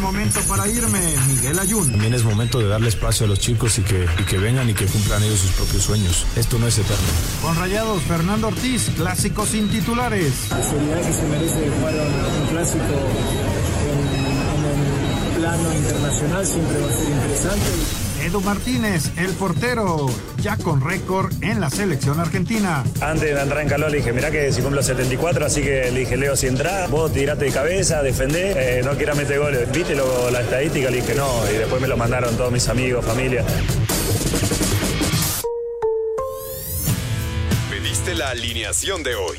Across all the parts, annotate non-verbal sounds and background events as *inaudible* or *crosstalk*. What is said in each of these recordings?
momento para irme, Miguel Ayun. También es momento de darle espacio a los chicos y que, y que vengan y que cumplan ellos sus propios sueños. Esto no es eterno. Con Rayados, Fernando Ortiz, clásicos sin titulares. La seriedad que se merece jugar un clásico en, en el plano internacional siempre va a ser interesante. Edu Martínez, el portero, ya con récord en la selección argentina. Antes de entrar en calor le dije, mirá que si cumplo 74, así que le dije, Leo, si entrás, vos tirate de cabeza, defendés, eh, no quieras meter goles. ¿Viste lo, la estadística? Le dije, no, y después me lo mandaron todos mis amigos, familia. Pediste la alineación de hoy.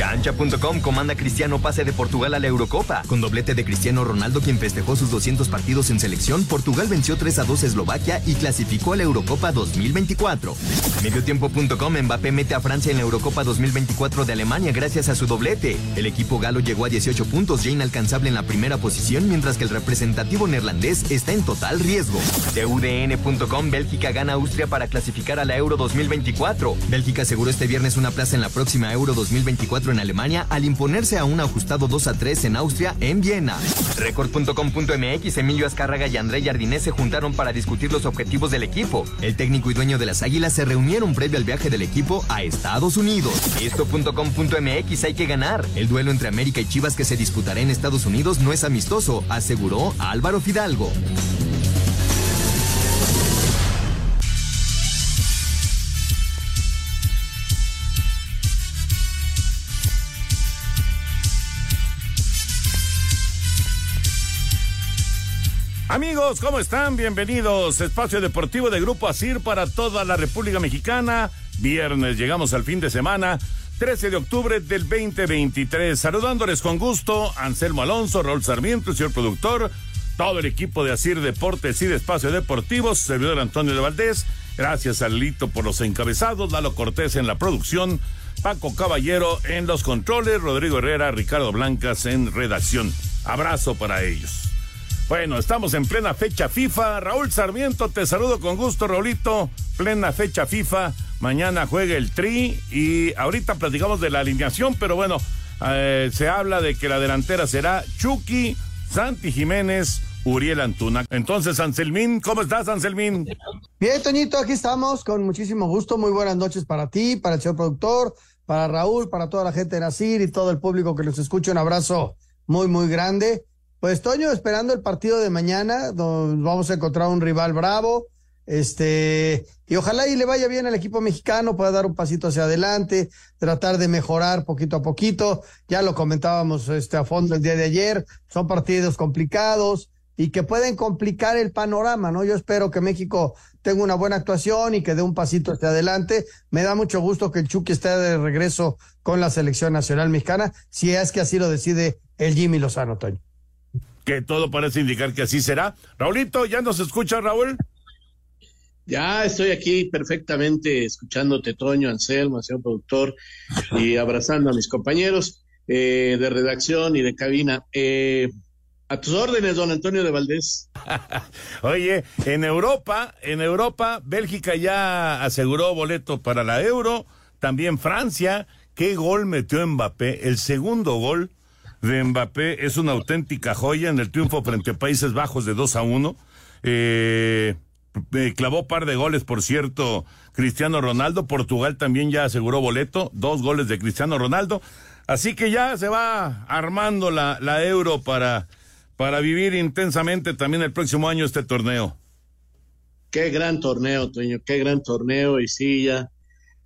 Cancha.com comanda Cristiano pase de Portugal a la Eurocopa. Con doblete de Cristiano Ronaldo, quien festejó sus 200 partidos en selección, Portugal venció 3 a 2 a Eslovaquia y clasificó a la Eurocopa 2024. Mediotiempo.com Mbappé mete a Francia en la Eurocopa 2024 de Alemania gracias a su doblete. El equipo galo llegó a 18 puntos, ya inalcanzable en la primera posición, mientras que el representativo neerlandés está en total riesgo. TUDN.com Bélgica gana Austria para clasificar a la Euro 2024. Bélgica aseguró este viernes una plaza en la próxima Euro 2024 en Alemania al imponerse a un ajustado 2 a 3 en Austria en Viena. Record.com.mx Emilio Azcárraga y André Jardinés se juntaron para discutir los objetivos del equipo. El técnico y dueño de las Águilas se reunieron previo al viaje del equipo a Estados Unidos. Esto.com.mx hay que ganar. El duelo entre América y Chivas que se disputará en Estados Unidos no es amistoso, aseguró Álvaro Fidalgo. Amigos, ¿cómo están? Bienvenidos. Espacio Deportivo de Grupo ASIR para toda la República Mexicana. Viernes, llegamos al fin de semana. 13 de octubre del 2023. Saludándoles con gusto, Anselmo Alonso, Raúl Sarmiento, señor productor, todo el equipo de Asir Deportes y de Espacio Deportivo, servidor Antonio de Valdés. Gracias a Lito por los encabezados, Lalo Cortés en la producción, Paco Caballero en los controles, Rodrigo Herrera, Ricardo Blancas en redacción. Abrazo para ellos. Bueno, estamos en plena fecha FIFA. Raúl Sarmiento, te saludo con gusto, Raulito. Plena fecha FIFA. Mañana juega el Tri y ahorita platicamos de la alineación, pero bueno, eh, se habla de que la delantera será Chucky, Santi Jiménez, Uriel Antuna. Entonces, Anselmín, ¿cómo estás, Anselmín? Bien, Toñito, aquí estamos con muchísimo gusto. Muy buenas noches para ti, para el señor productor, para Raúl, para toda la gente de Nacir y todo el público que nos escucha. Un abrazo muy, muy grande. Pues Toño, esperando el partido de mañana, donde vamos a encontrar un rival bravo, este, y ojalá y le vaya bien al equipo mexicano, pueda dar un pasito hacia adelante, tratar de mejorar poquito a poquito. Ya lo comentábamos este, a fondo el día de ayer, son partidos complicados y que pueden complicar el panorama, ¿no? Yo espero que México tenga una buena actuación y que dé un pasito hacia adelante. Me da mucho gusto que el Chucky esté de regreso con la selección nacional mexicana, si es que así lo decide el Jimmy Lozano, Toño que todo parece indicar que así será. Raulito, ¿ya nos escucha, Raúl? Ya estoy aquí perfectamente escuchándote, Toño, Anselmo, señor productor, y abrazando a mis compañeros eh, de redacción y de cabina. Eh, a tus órdenes, don Antonio de Valdés. *laughs* Oye, en Europa, en Europa, Bélgica ya aseguró boleto para la Euro, también Francia. ¿Qué gol metió Mbappé? El segundo gol de Mbappé es una auténtica joya en el triunfo frente a Países Bajos de 2 a 1. Eh, clavó par de goles, por cierto, Cristiano Ronaldo. Portugal también ya aseguró boleto, dos goles de Cristiano Ronaldo. Así que ya se va armando la, la euro para, para vivir intensamente también el próximo año este torneo. Qué gran torneo, Toño, qué gran torneo. Y sí, ya,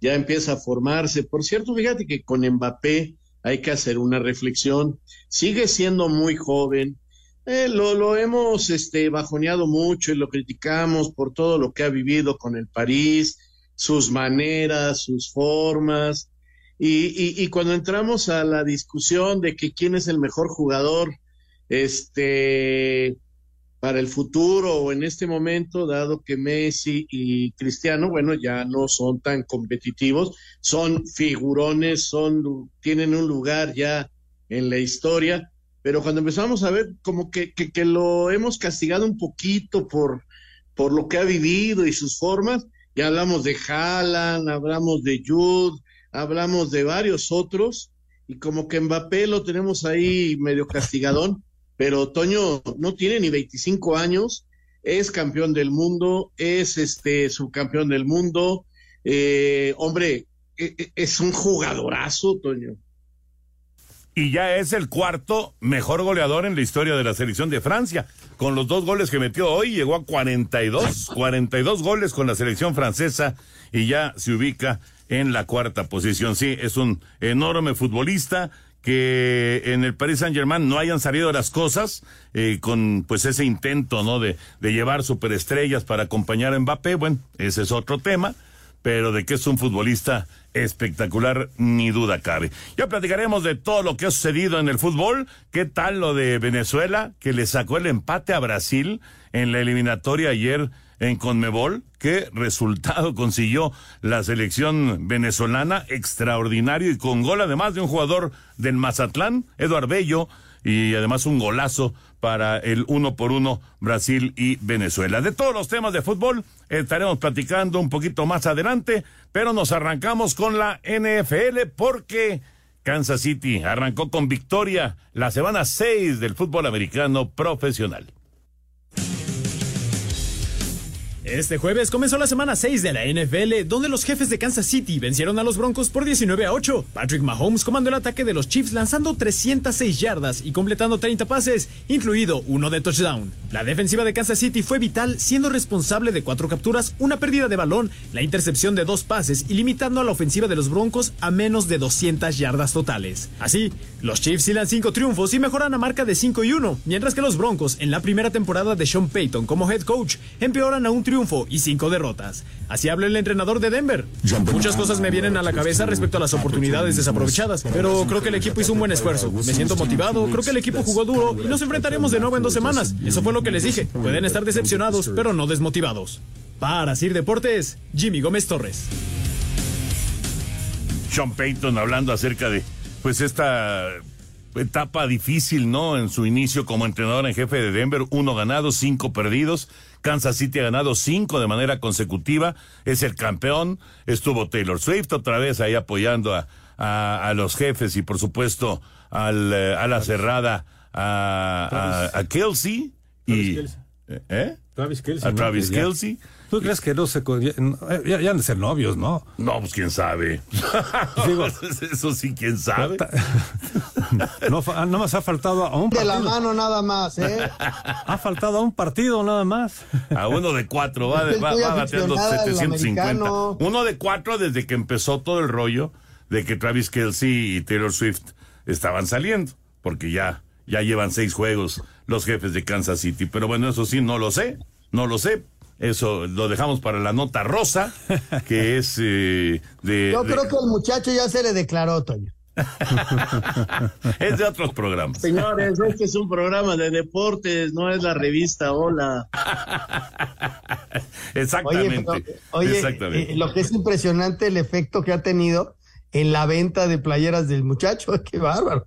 ya empieza a formarse. Por cierto, fíjate que con Mbappé hay que hacer una reflexión. Sigue siendo muy joven. Eh, lo, lo hemos este, bajoneado mucho y lo criticamos por todo lo que ha vivido con el París, sus maneras, sus formas. Y, y, cuando entramos a la discusión de que quién es el mejor jugador este, para el futuro o en este momento, dado que Messi y Cristiano, bueno, ya no son tan competitivos, son figurones, son, tienen un lugar ya en la historia, pero cuando empezamos a ver como que, que, lo hemos castigado un poquito por, por lo que ha vivido y sus formas, ya hablamos de Haaland, hablamos de Jude, hablamos de varios otros, y como que Mbappé lo tenemos ahí medio castigadón, pero Toño no tiene ni 25 años, es campeón del mundo, es este subcampeón del mundo, eh, hombre, e, e, es un jugadorazo, Toño. Y ya es el cuarto mejor goleador en la historia de la selección de Francia. Con los dos goles que metió hoy, llegó a 42, 42 goles con la selección francesa y ya se ubica en la cuarta posición. Sí, es un enorme futbolista que en el Paris Saint Germain no hayan salido las cosas eh, con pues ese intento no de, de llevar superestrellas para acompañar a Mbappé bueno ese es otro tema pero de que es un futbolista espectacular, ni duda cabe. Ya platicaremos de todo lo que ha sucedido en el fútbol. ¿Qué tal lo de Venezuela, que le sacó el empate a Brasil en la eliminatoria ayer en Conmebol? ¿Qué resultado *laughs* consiguió la selección venezolana? Extraordinario y con gol además de un jugador del Mazatlán, Eduardo Bello, y además un golazo para el uno por uno Brasil y Venezuela. De todos los temas de fútbol estaremos platicando un poquito más adelante, pero nos arrancamos con la NFL porque Kansas City arrancó con victoria la semana 6 del fútbol americano profesional. Este jueves comenzó la semana 6 de la NFL, donde los jefes de Kansas City vencieron a los Broncos por 19 a 8. Patrick Mahomes comandó el ataque de los Chiefs lanzando 306 yardas y completando 30 pases, incluido uno de touchdown. La defensiva de Kansas City fue vital, siendo responsable de cuatro capturas, una pérdida de balón, la intercepción de dos pases y limitando a la ofensiva de los Broncos a menos de 200 yardas totales. Así, los Chiefs hilan 5 triunfos y mejoran a marca de 5 y 1, mientras que los Broncos, en la primera temporada de Sean Payton como head coach, empeoran a un triunfo triunfo y cinco derrotas. Así habla el entrenador de Denver. Muchas cosas me vienen a la cabeza respecto a las oportunidades desaprovechadas, pero creo que el equipo hizo un buen esfuerzo. Me siento motivado, creo que el equipo jugó duro y nos enfrentaremos de nuevo en dos semanas. Eso fue lo que les dije. Pueden estar decepcionados, pero no desmotivados. Para Sir Deportes, Jimmy Gómez Torres. Sean Payton hablando acerca de pues esta etapa difícil, ¿no? En su inicio como entrenador en jefe de Denver, uno ganado, cinco perdidos. Kansas City ha ganado cinco de manera consecutiva, es el campeón. Estuvo Taylor Swift otra vez ahí apoyando a, a, los jefes y por supuesto al, eh, a la cerrada a, a, Kelsey. y, ¿eh? Travis Kelsey. A Travis Kelsey. ¿Tú crees que no se... Ya, ya han de ser novios, ¿no? No, pues quién sabe. *laughs* Digo, *laughs* Eso sí, quién sabe. *laughs* No, no más ha faltado a un partido. De la mano nada más, ¿eh? Ha faltado a un partido nada más. A uno de cuatro, va, va, va bateando 750. Uno de cuatro desde que empezó todo el rollo de que Travis Kelsey y Taylor Swift estaban saliendo, porque ya, ya llevan seis juegos los jefes de Kansas City. Pero bueno, eso sí, no lo sé, no lo sé, eso lo dejamos para la nota rosa, que es eh, de... Yo creo que el muchacho ya se le declaró, Toño. *laughs* es de otros programas. Señores, este es un programa de deportes, no es la revista Hola. *laughs* exactamente. Oye, eh, lo que es impresionante el efecto que ha tenido en la venta de playeras del muchacho, *laughs* qué bárbaro.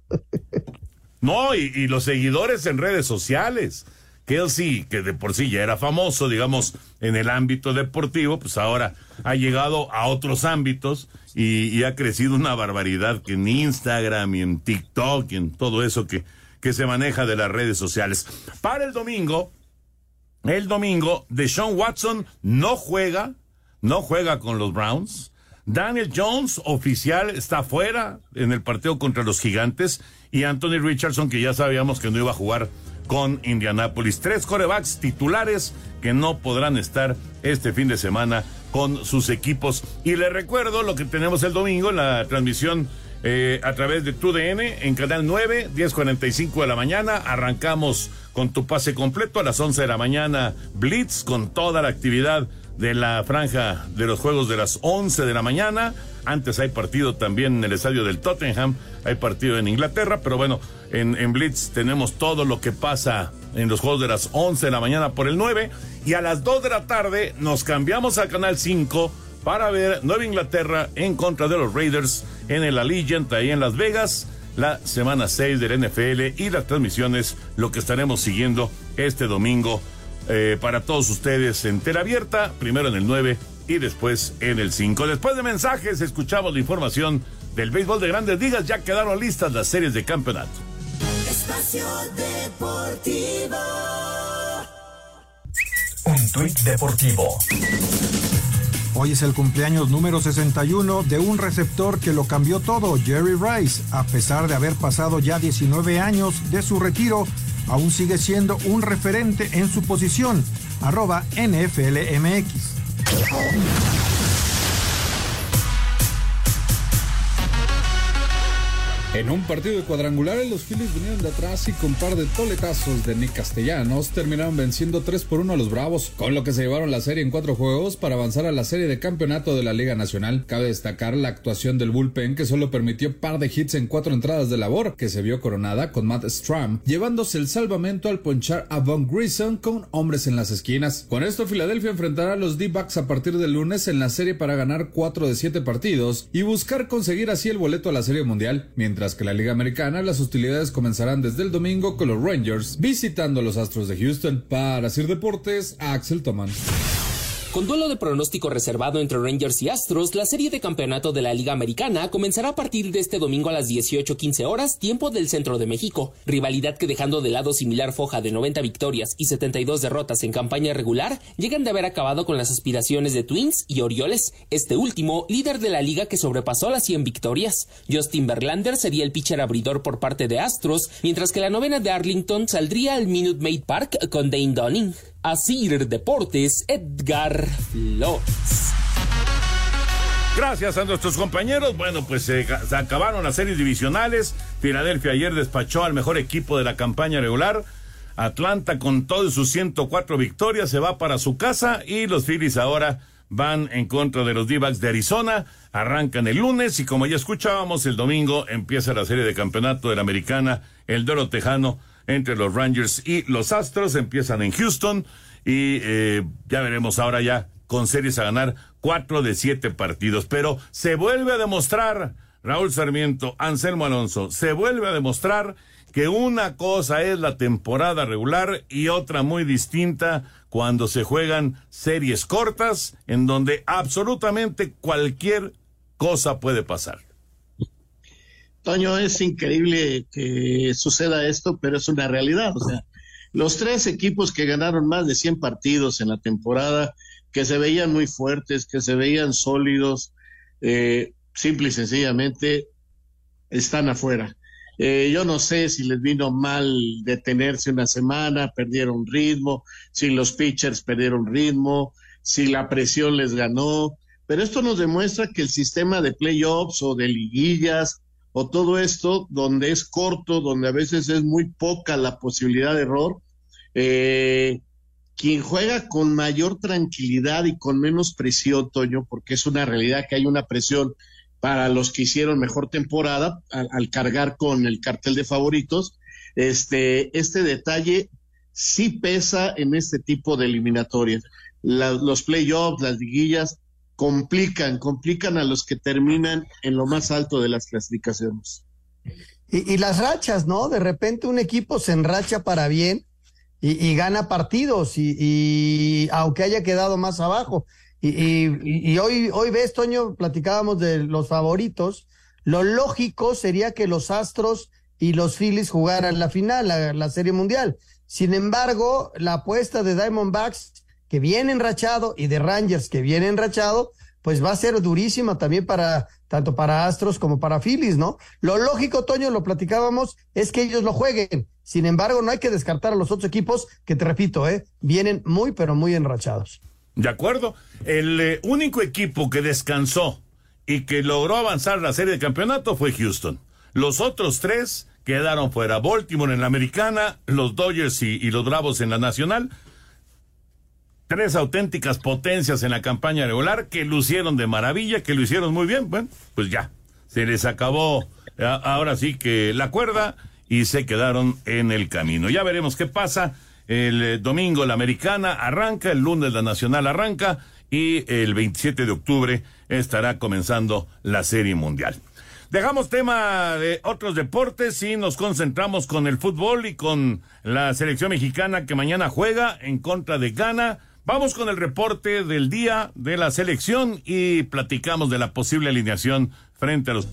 no, y los seguidores en redes sociales. Kelsey, que de por sí ya era famoso, digamos, en el ámbito deportivo, pues ahora ha llegado a otros ámbitos y, ha crecido una barbaridad que en Instagram y en TikTok y en todo eso que, que se maneja de las redes sociales. Para el domingo, el domingo, Deshaun Watson no juega, no juega con los Browns. Daniel Jones, oficial, está fuera en el partido contra los Gigantes. Y Anthony Richardson, que ya sabíamos que no iba a jugar con Indianapolis. Tres corebacks titulares que no podrán estar este fin de semana con sus equipos. Y les recuerdo lo que tenemos el domingo en la transmisión eh, a través de TUDN en Canal 9, 10.45 de la mañana. Arrancamos con tu pase completo a las 11 de la mañana. Blitz con toda la actividad de la franja de los juegos de las 11 de la mañana. Antes hay partido también en el estadio del Tottenham, hay partido en Inglaterra, pero bueno, en, en Blitz tenemos todo lo que pasa en los juegos de las 11 de la mañana por el 9 y a las 2 de la tarde nos cambiamos al canal 5 para ver Nueva Inglaterra en contra de los Raiders en el Allegiant ahí en Las Vegas la semana 6 del NFL y las transmisiones, lo que estaremos siguiendo este domingo eh, para todos ustedes en tela abierta, primero en el 9 y después en el 5. Después de mensajes, escuchamos la información del béisbol de grandes ligas. Ya quedaron listas las series de campeonato. Espacio Deportivo. Un tuit deportivo. Hoy es el cumpleaños número 61 de un receptor que lo cambió todo, Jerry Rice. A pesar de haber pasado ya 19 años de su retiro, aún sigue siendo un referente en su posición. Arroba NFLMX. En un partido de cuadrangulares, los Phillies vinieron de atrás y con par de toletazos de Nick Castellanos terminaron venciendo 3 por 1 a los Bravos, con lo que se llevaron la serie en cuatro juegos para avanzar a la serie de campeonato de la Liga Nacional. Cabe destacar la actuación del bullpen que solo permitió par de hits en cuatro entradas de labor, que se vio coronada con Matt Stram, llevándose el salvamento al ponchar a Von Grison con hombres en las esquinas. Con esto, Filadelfia enfrentará a los D-Backs a partir del lunes en la serie para ganar 4 de 7 partidos y buscar conseguir así el boleto a la Serie Mundial, mientras que la Liga Americana las hostilidades comenzarán desde el domingo con los Rangers visitando a los Astros de Houston. Para Sir Deportes, Axel Toman. Con duelo de pronóstico reservado entre Rangers y Astros, la serie de campeonato de la Liga Americana comenzará a partir de este domingo a las 18:15 horas, tiempo del centro de México. Rivalidad que dejando de lado similar foja de 90 victorias y 72 derrotas en campaña regular, llegan de haber acabado con las aspiraciones de Twins y Orioles, este último líder de la liga que sobrepasó las 100 victorias. Justin Verlander sería el pitcher abridor por parte de Astros, mientras que la novena de Arlington saldría al Minute Maid Park con Dane Dunning. Asir Deportes, Edgar Flores. Gracias a nuestros compañeros. Bueno, pues se, acabaron las series divisionales. Filadelfia ayer despachó al mejor equipo de la campaña regular. Atlanta con todas sus 104 victorias se va para su casa y los Phillies ahora van en contra de los D-backs de Arizona. Arrancan el lunes y como ya escuchábamos, el domingo empieza la serie de campeonato de la americana, el duelo tejano entre los Rangers y los Astros. Empiezan en Houston y eh, ya veremos ahora ya con series a ganar cuatro de siete partidos. Pero se vuelve a demostrar, Raúl Sarmiento, Anselmo Alonso, se vuelve a demostrar que una cosa es la temporada regular y otra muy distinta cuando se juegan series cortas en donde absolutamente cualquier cosa puede pasar. Toño, es increíble que suceda esto, pero es una realidad. O sea, los tres equipos que ganaron más de 100 partidos en la temporada, que se veían muy fuertes, que se veían sólidos, eh, simple y sencillamente están afuera. Eh, yo no sé si les vino mal detenerse una semana, perdieron ritmo, si los pitchers perdieron ritmo, si la presión les ganó, pero esto nos demuestra que el sistema de playoffs o de liguillas o todo esto, donde es corto, donde a veces es muy poca la posibilidad de error, eh, quien juega con mayor tranquilidad y con menos presión, Toño, porque es una realidad que hay una presión para los que hicieron mejor temporada al, cargar con el cartel de favoritos, este, este detalle sí pesa en este tipo de eliminatorias. Los playoffs, las liguillas, complican, complican a los que terminan en lo más alto de las clasificaciones. Y, y las rachas, ¿no? De repente un equipo se enracha para bien y, y gana partidos, y, y, aunque haya quedado más abajo. Y, hoy, hoy ves, Toño, platicábamos de los favoritos. Lo lógico sería que los Astros y los Phillies jugaran la final, la, la Serie Mundial. Sin embargo, la apuesta de Diamondbacks que viene enrachado y de Rangers que viene enrachado, pues va a ser durísima también para tanto para Astros como para Phillies, ¿no? Lo lógico, Toño, lo platicábamos, es que ellos lo jueguen. Sin embargo, no hay que descartar a los otros equipos que te repito, eh, vienen muy pero muy enrachados. De acuerdo. El eh, único equipo que descansó y que logró avanzar la serie de campeonato fue Houston. Los otros tres quedaron fuera. Baltimore en la americana, los Dodgers y, y los Bravos en la nacional tres auténticas potencias en la campaña regular que lucieron de maravilla, que lo hicieron muy bien. Bueno, pues ya, se les acabó ahora sí que la cuerda y se quedaron en el camino. Ya veremos qué pasa. El eh, domingo la americana arranca, el lunes la nacional arranca y el 27 de octubre estará comenzando la serie mundial. Dejamos tema de otros deportes y nos concentramos con el fútbol y con la selección mexicana que mañana juega en contra de Ghana. Vamos con el reporte del día de la selección y platicamos de la posible alineación frente a los...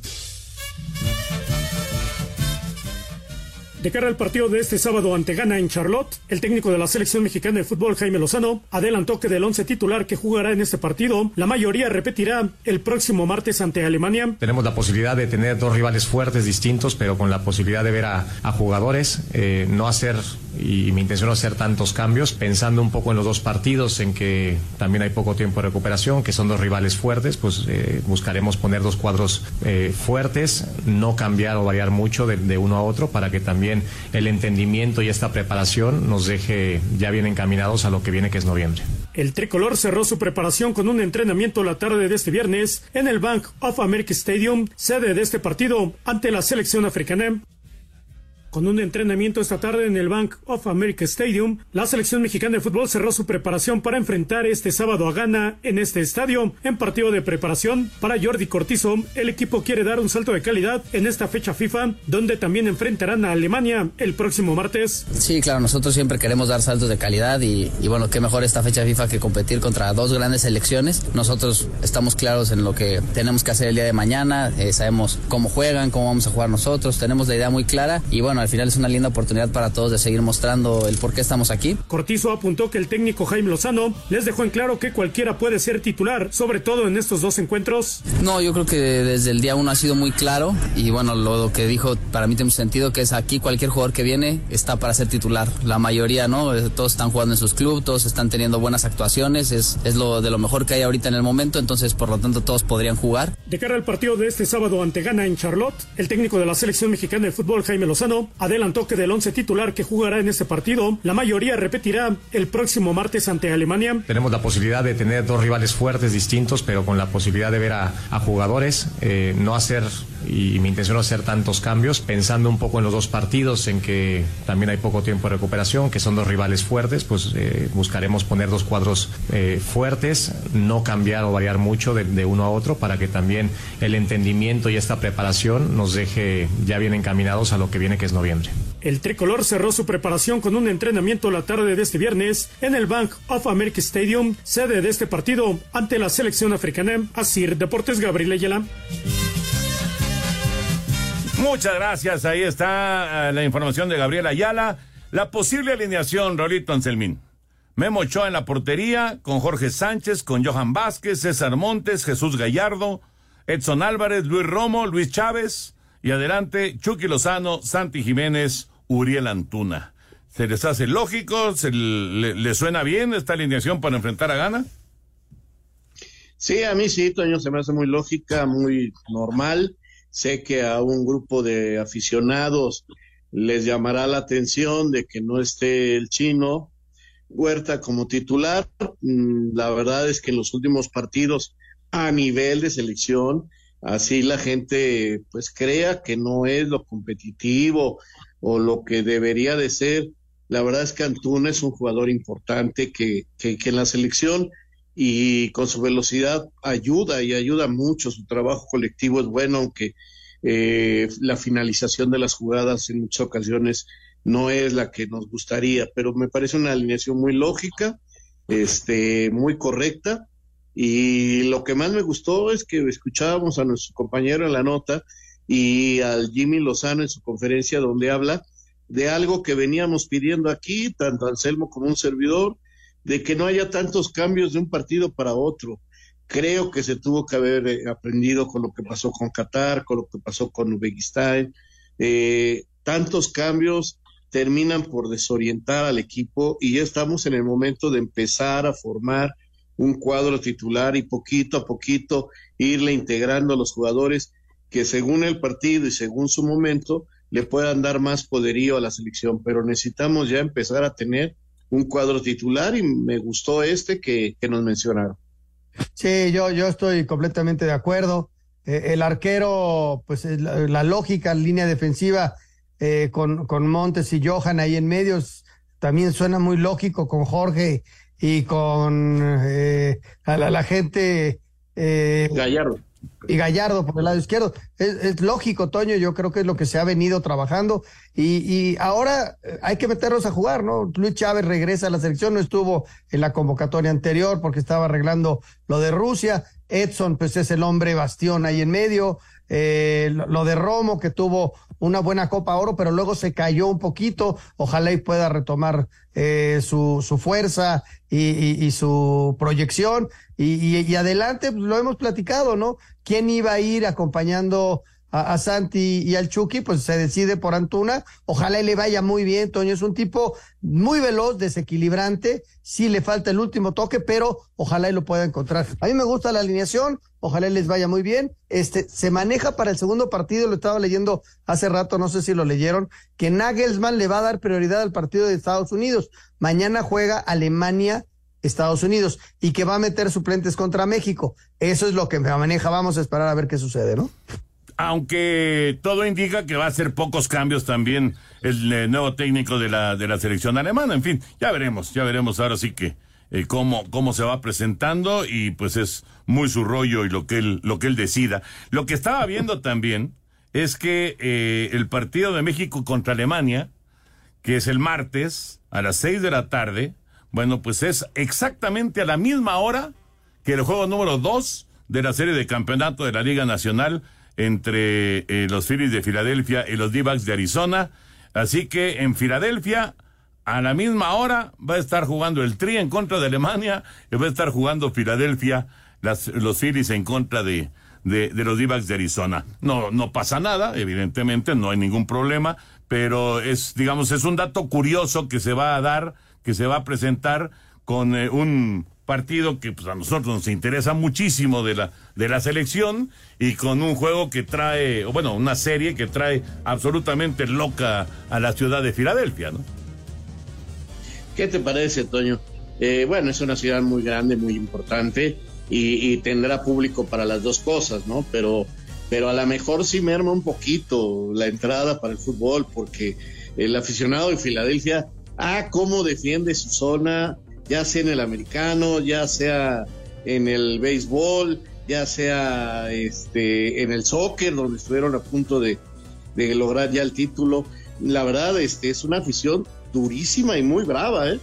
De cara al partido de este sábado ante Ghana en Charlotte, el técnico de la selección mexicana de fútbol, Jaime Lozano, adelantó que del once titular que jugará en este partido, la mayoría repetirá el próximo martes ante Alemania. Tenemos la posibilidad de tener dos rivales fuertes, distintos, pero con la posibilidad de ver a, jugadores, eh, no hacer, y mi intención no hacer tantos cambios, pensando un poco en los dos partidos, en que también hay poco tiempo de recuperación, que son dos rivales fuertes, pues eh, buscaremos poner dos cuadros eh, fuertes, no cambiar o variar mucho de uno a otro para que también el entendimiento y esta preparación nos deje ya bien encaminados a lo que viene que es noviembre. El tricolor cerró su preparación con un entrenamiento la tarde de este viernes en el Bank of America Stadium, sede de este partido ante la selección africana. Con un entrenamiento esta tarde en el Bank of America Stadium, la selección mexicana de fútbol cerró su preparación para enfrentar este sábado a Ghana en este estadio. En partido de preparación para Jordi Cortizo, el equipo quiere dar un salto de calidad en esta fecha FIFA, donde también enfrentarán a Alemania el próximo martes. Sí, claro, nosotros siempre queremos dar saltos de calidad y, bueno, qué mejor esta fecha FIFA que competir contra dos grandes selecciones. Nosotros estamos claros en lo que tenemos que hacer el día de mañana, eh, sabemos cómo juegan, cómo vamos a jugar nosotros, tenemos la idea muy clara y bueno, al final es una linda oportunidad para todos de seguir mostrando el por qué estamos aquí. Cortizo apuntó que el técnico Jaime Lozano les dejó en claro que cualquiera puede ser titular, sobre todo en estos dos encuentros. No, yo creo que desde el día uno ha sido muy claro y bueno, lo que dijo para mí tiene sentido que es aquí cualquier jugador que viene está para ser titular. La mayoría, ¿no? Todos están jugando en sus clubes, todos están teniendo buenas actuaciones, es, es lo de lo mejor que hay ahorita en el momento, entonces por lo tanto todos podrían jugar. De cara al partido de este sábado ante Ghana en Charlotte, el técnico de la selección mexicana de fútbol Jaime Lozano adelantó toque del once titular que jugará en este partido, la mayoría repetirá el próximo martes ante Alemania. Tenemos la posibilidad de tener dos rivales fuertes, distintos, pero con la posibilidad de ver a, jugadores, eh, no hacer y mi intención es hacer tantos cambios, pensando un poco en los dos partidos, en que también hay poco tiempo de recuperación, que son dos rivales fuertes, pues eh, buscaremos poner dos cuadros eh, fuertes, no cambiar o variar mucho de, uno a otro, para que también el entendimiento y esta preparación nos deje ya bien encaminados a lo que viene que es noviembre. El tricolor cerró su preparación con un entrenamiento la tarde de este viernes en el Bank of America Stadium, sede de este partido ante la selección africana. Asir Deportes Gabriel Ayala. Muchas gracias. Ahí está eh, la información de Gabriel Ayala. La posible alineación, Rolito Anselmín. Memo Ochoa en la portería, con Jorge Sánchez, con Johan Vázquez, César Montes, Jesús Gallardo, Edson Álvarez, Luis Romo, Luis Chávez, y adelante Chucky Lozano, Santi Jiménez, Uriel Antuna. ¿Se les hace lógico? ¿Se le, le suena bien esta alineación para enfrentar a Gana? Sí, a mí sí, Toño, se me hace muy lógica, muy normal. Sé que a un grupo de aficionados les llamará la atención de que no esté el chino Huerta como titular. Mm, la verdad es que en los últimos partidos a nivel de selección, así la gente pues crea que no es lo competitivo o lo que debería de ser. La verdad es que Antuna es un jugador importante que, que, que en la selección y con su velocidad ayuda y ayuda mucho. Su trabajo colectivo es bueno, aunque eh, la finalización de las jugadas en muchas ocasiones no es la que nos gustaría, pero me parece una alineación muy lógica, este, muy correcta. Y lo que más me gustó es que escuchábamos a nuestro compañero en la nota y al Jimmy Lozano en su conferencia donde habla de algo que veníamos pidiendo aquí, tanto Anselmo como un servidor, de que no haya tantos cambios de un partido para otro. Creo que se tuvo que haber eh, aprendido con lo que pasó con Qatar, con lo que pasó con Uzbekistán. Eh, tantos cambios terminan por desorientar al equipo y ya estamos en el momento de empezar a formar un cuadro titular y poquito a poquito irle integrando a los jugadores que según el partido y según su momento le puedan dar más poderío a la selección, pero necesitamos ya empezar a tener un cuadro titular y me gustó este que, que nos mencionaron. Sí, yo, yo estoy completamente de acuerdo. Eh, el arquero, pues la, la, lógica, línea defensiva eh, con, con Montes y Johan ahí en medios, también suena muy lógico con Jorge y con eh, a la, la, gente. Gallardo y Gallardo por el lado izquierdo. Es, lógico, Toño, yo creo que es lo que se ha venido trabajando y, ahora hay que meterlos a jugar, ¿no? Luis Chávez regresa a la selección, no estuvo en la convocatoria anterior porque estaba arreglando lo de Rusia. Edson, pues es el hombre bastión ahí en medio. Eh, lo de Romo, que tuvo una buena Copa Oro, pero luego se cayó un poquito. Ojalá y pueda retomar eh, su, su fuerza y, su proyección. Y, y, adelante, pues, lo hemos platicado, ¿no? ¿Quién iba a ir acompañando a, Santi y al Chucky? Pues se decide por Antuna. Ojalá y le vaya muy bien, Toño. Es un tipo muy veloz, desequilibrante. Sí le falta el último toque, pero ojalá y lo pueda encontrar. A mí me gusta la alineación. Ojalá y les vaya muy bien. Este, se maneja para el segundo partido, lo estaba leyendo hace rato, no sé si lo leyeron, que Nagelsmann le va a dar prioridad al partido de Estados Unidos. Mañana juega Alemania Estados Unidos y que va a meter suplentes contra México. Eso es lo que maneja. Vamos a esperar a ver qué sucede, ¿no? Aunque todo indica que va a hacer pocos cambios también el eh, nuevo técnico de la, de la selección alemana. En fin, ya veremos, ya veremos ahora sí que eh, cómo, cómo se va presentando y pues es muy su rollo y lo que él, lo que él decida. Lo que estaba viendo también es que eh, el partido de México contra Alemania, que es el martes a las seis de la tarde, bueno, pues es exactamente a la misma hora que el juego número dos de la serie de campeonato de la Liga Nacional entre eh, los Phillies de Filadelfia y los D-Backs de Arizona. Así que en Filadelfia, a la misma hora, va a estar jugando el Tri en contra de Alemania y va a estar jugando Filadelfia, las, los Phillies en contra de, de, los D-Backs de Arizona. No, no pasa nada, evidentemente, no hay ningún problema, pero es, digamos, es un dato curioso que se va a dar, que se va a presentar con eh, un partido que pues, a nosotros nos interesa muchísimo de la, de la selección y con un juego que trae, o bueno, una serie que trae absolutamente loca a la ciudad de Filadelfia, ¿no? ¿Qué te parece, Toño? Eh, bueno, es una ciudad muy grande, muy importante y, y, tendrá público para las dos cosas, ¿no? Pero, pero a lo mejor sí merma un poquito la entrada para el fútbol porque el aficionado de Filadelfia, ah, cómo defiende su zona, ya sea en el americano, ya sea en el béisbol, ya sea este, en el soccer, donde estuvieron a punto de, de, lograr ya el título. La verdad, este, es una afición durísima y muy brava, ¿eh?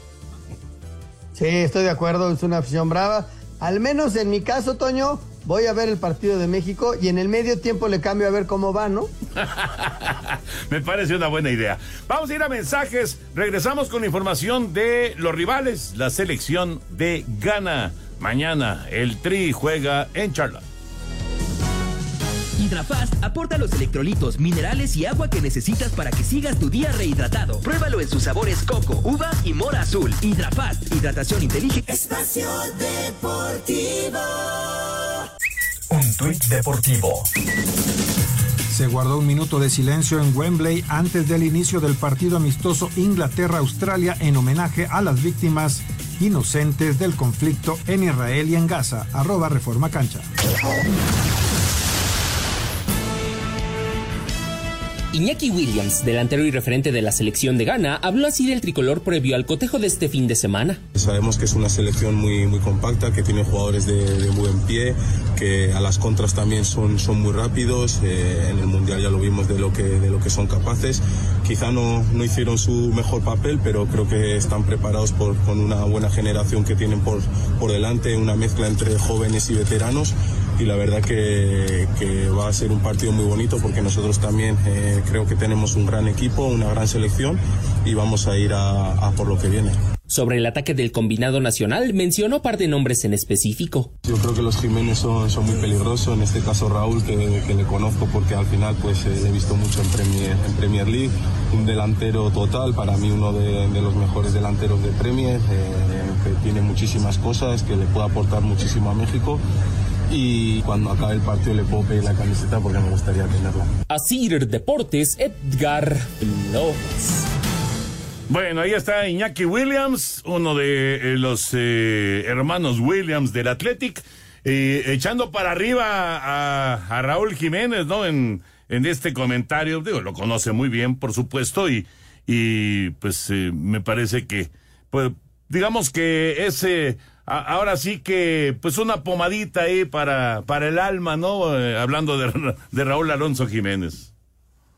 Sí, estoy de acuerdo, es una afición brava. Al menos en mi caso, Toño, voy a ver el partido de México y en el medio tiempo le cambio a ver cómo va, ¿no? *laughs* Me parece una buena idea. Vamos a ir a mensajes. Regresamos con información de los rivales, la selección de Ghana. Mañana el Tri juega en Charlotte. Hidrafast aporta los electrolitos, minerales y agua que necesitas para que sigas tu día rehidratado. Pruébalo en sus sabores coco, uva y mora azul. Hidrafast, hidratación inteligente. Espacio Deportivo. Un tuit deportivo. Se guardó un minuto de silencio en Wembley antes del inicio del partido amistoso Inglaterra-Australia en homenaje a las víctimas inocentes del conflicto en Israel y en Gaza. Arroba Reforma Cancha. Iñaki Williams, delantero y referente de la selección de Ghana, habló así del tricolor previo al cotejo de este fin de semana. Sabemos que es una selección muy, muy compacta, que tiene jugadores de, de buen pie, que a las contras también son, son muy rápidos. Eh, en el Mundial ya lo vimos de lo que, de lo que son capaces. Quizá no, no hicieron su mejor papel, pero creo que están preparados por, con una buena generación que tienen por, por delante, una mezcla entre jóvenes y veteranos y la verdad que, que, va a ser un partido muy bonito porque nosotros también eh, creo que tenemos un gran equipo, una gran selección y vamos a ir a, a, por lo que viene. Sobre el ataque del combinado nacional, mencionó par de nombres en específico. Yo creo que los Jiménez son, son muy peligrosos, en este caso Raúl, que, que le conozco porque al final pues eh, le he visto mucho en Premier, en Premier League, un delantero total, para mí uno de, de los mejores delanteros de Premier, eh, que tiene muchísimas cosas, que le puede aportar muchísimo a México y cuando acabe el partido le puedo pedir la camiseta porque me gustaría tenerla. Así Deportes, Edgar López. Bueno, ahí está Iñaki Williams, uno de eh, los eh, hermanos Williams del Athletic, eh, echando para arriba a, Raúl Jiménez, ¿no? En, en este comentario, digo, lo conoce muy bien, por supuesto, y, y pues me parece que, pues, digamos que ese, ahora sí que, pues una pomadita ahí para, para el alma, ¿no? hablando *laughs* de, Raúl Alonso Jiménez.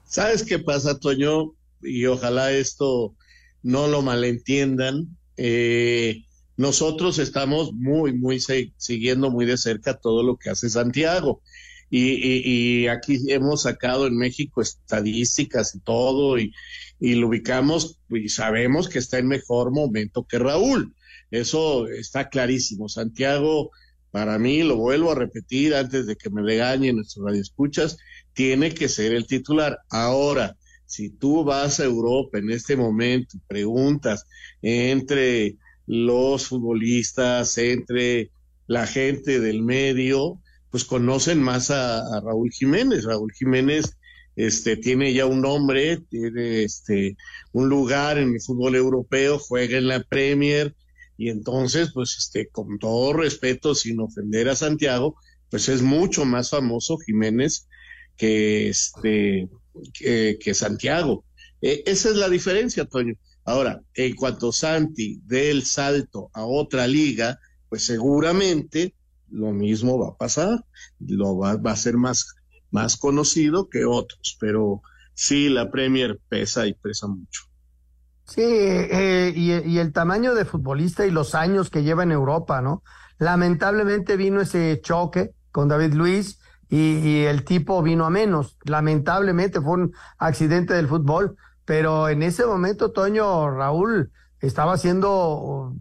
¿Sabes qué pasa, Toño? Y ojalá esto no lo malentiendan. Eh, nosotros estamos muy, muy siguiendo muy de cerca todo lo que hace Santiago. Y, aquí hemos sacado en México estadísticas y todo, y lo ubicamos y sabemos que está en mejor momento que Raúl. Eso está clarísimo. Santiago, para mí, lo vuelvo a repetir antes de que me regañen nuestros radioescuchas, tiene que ser el titular. Ahora, si tú vas a Europa en este momento y preguntas entre los futbolistas, entre la gente del medio, pues conocen más a, Raúl Jiménez. Raúl Jiménez este, tiene ya un nombre, tiene este, un lugar en el fútbol europeo, juega en la Premier y entonces, pues, este, con todo respeto, sin ofender a Santiago, pues es mucho más famoso Jiménez que este que, Santiago. E, esa es la diferencia, Toño. Ahora, en cuanto Santi dé el salto a otra liga, pues seguramente lo mismo va a pasar, lo va, a ser más, más conocido que otros, pero sí, la Premier pesa y pesa mucho. Sí, eh, y, y, el tamaño de futbolista y los años que lleva en Europa, ¿no? Lamentablemente vino ese choque con David Luis y, el tipo vino a menos. Lamentablemente fue un accidente del fútbol, pero en ese momento Toño Raúl estaba haciendo,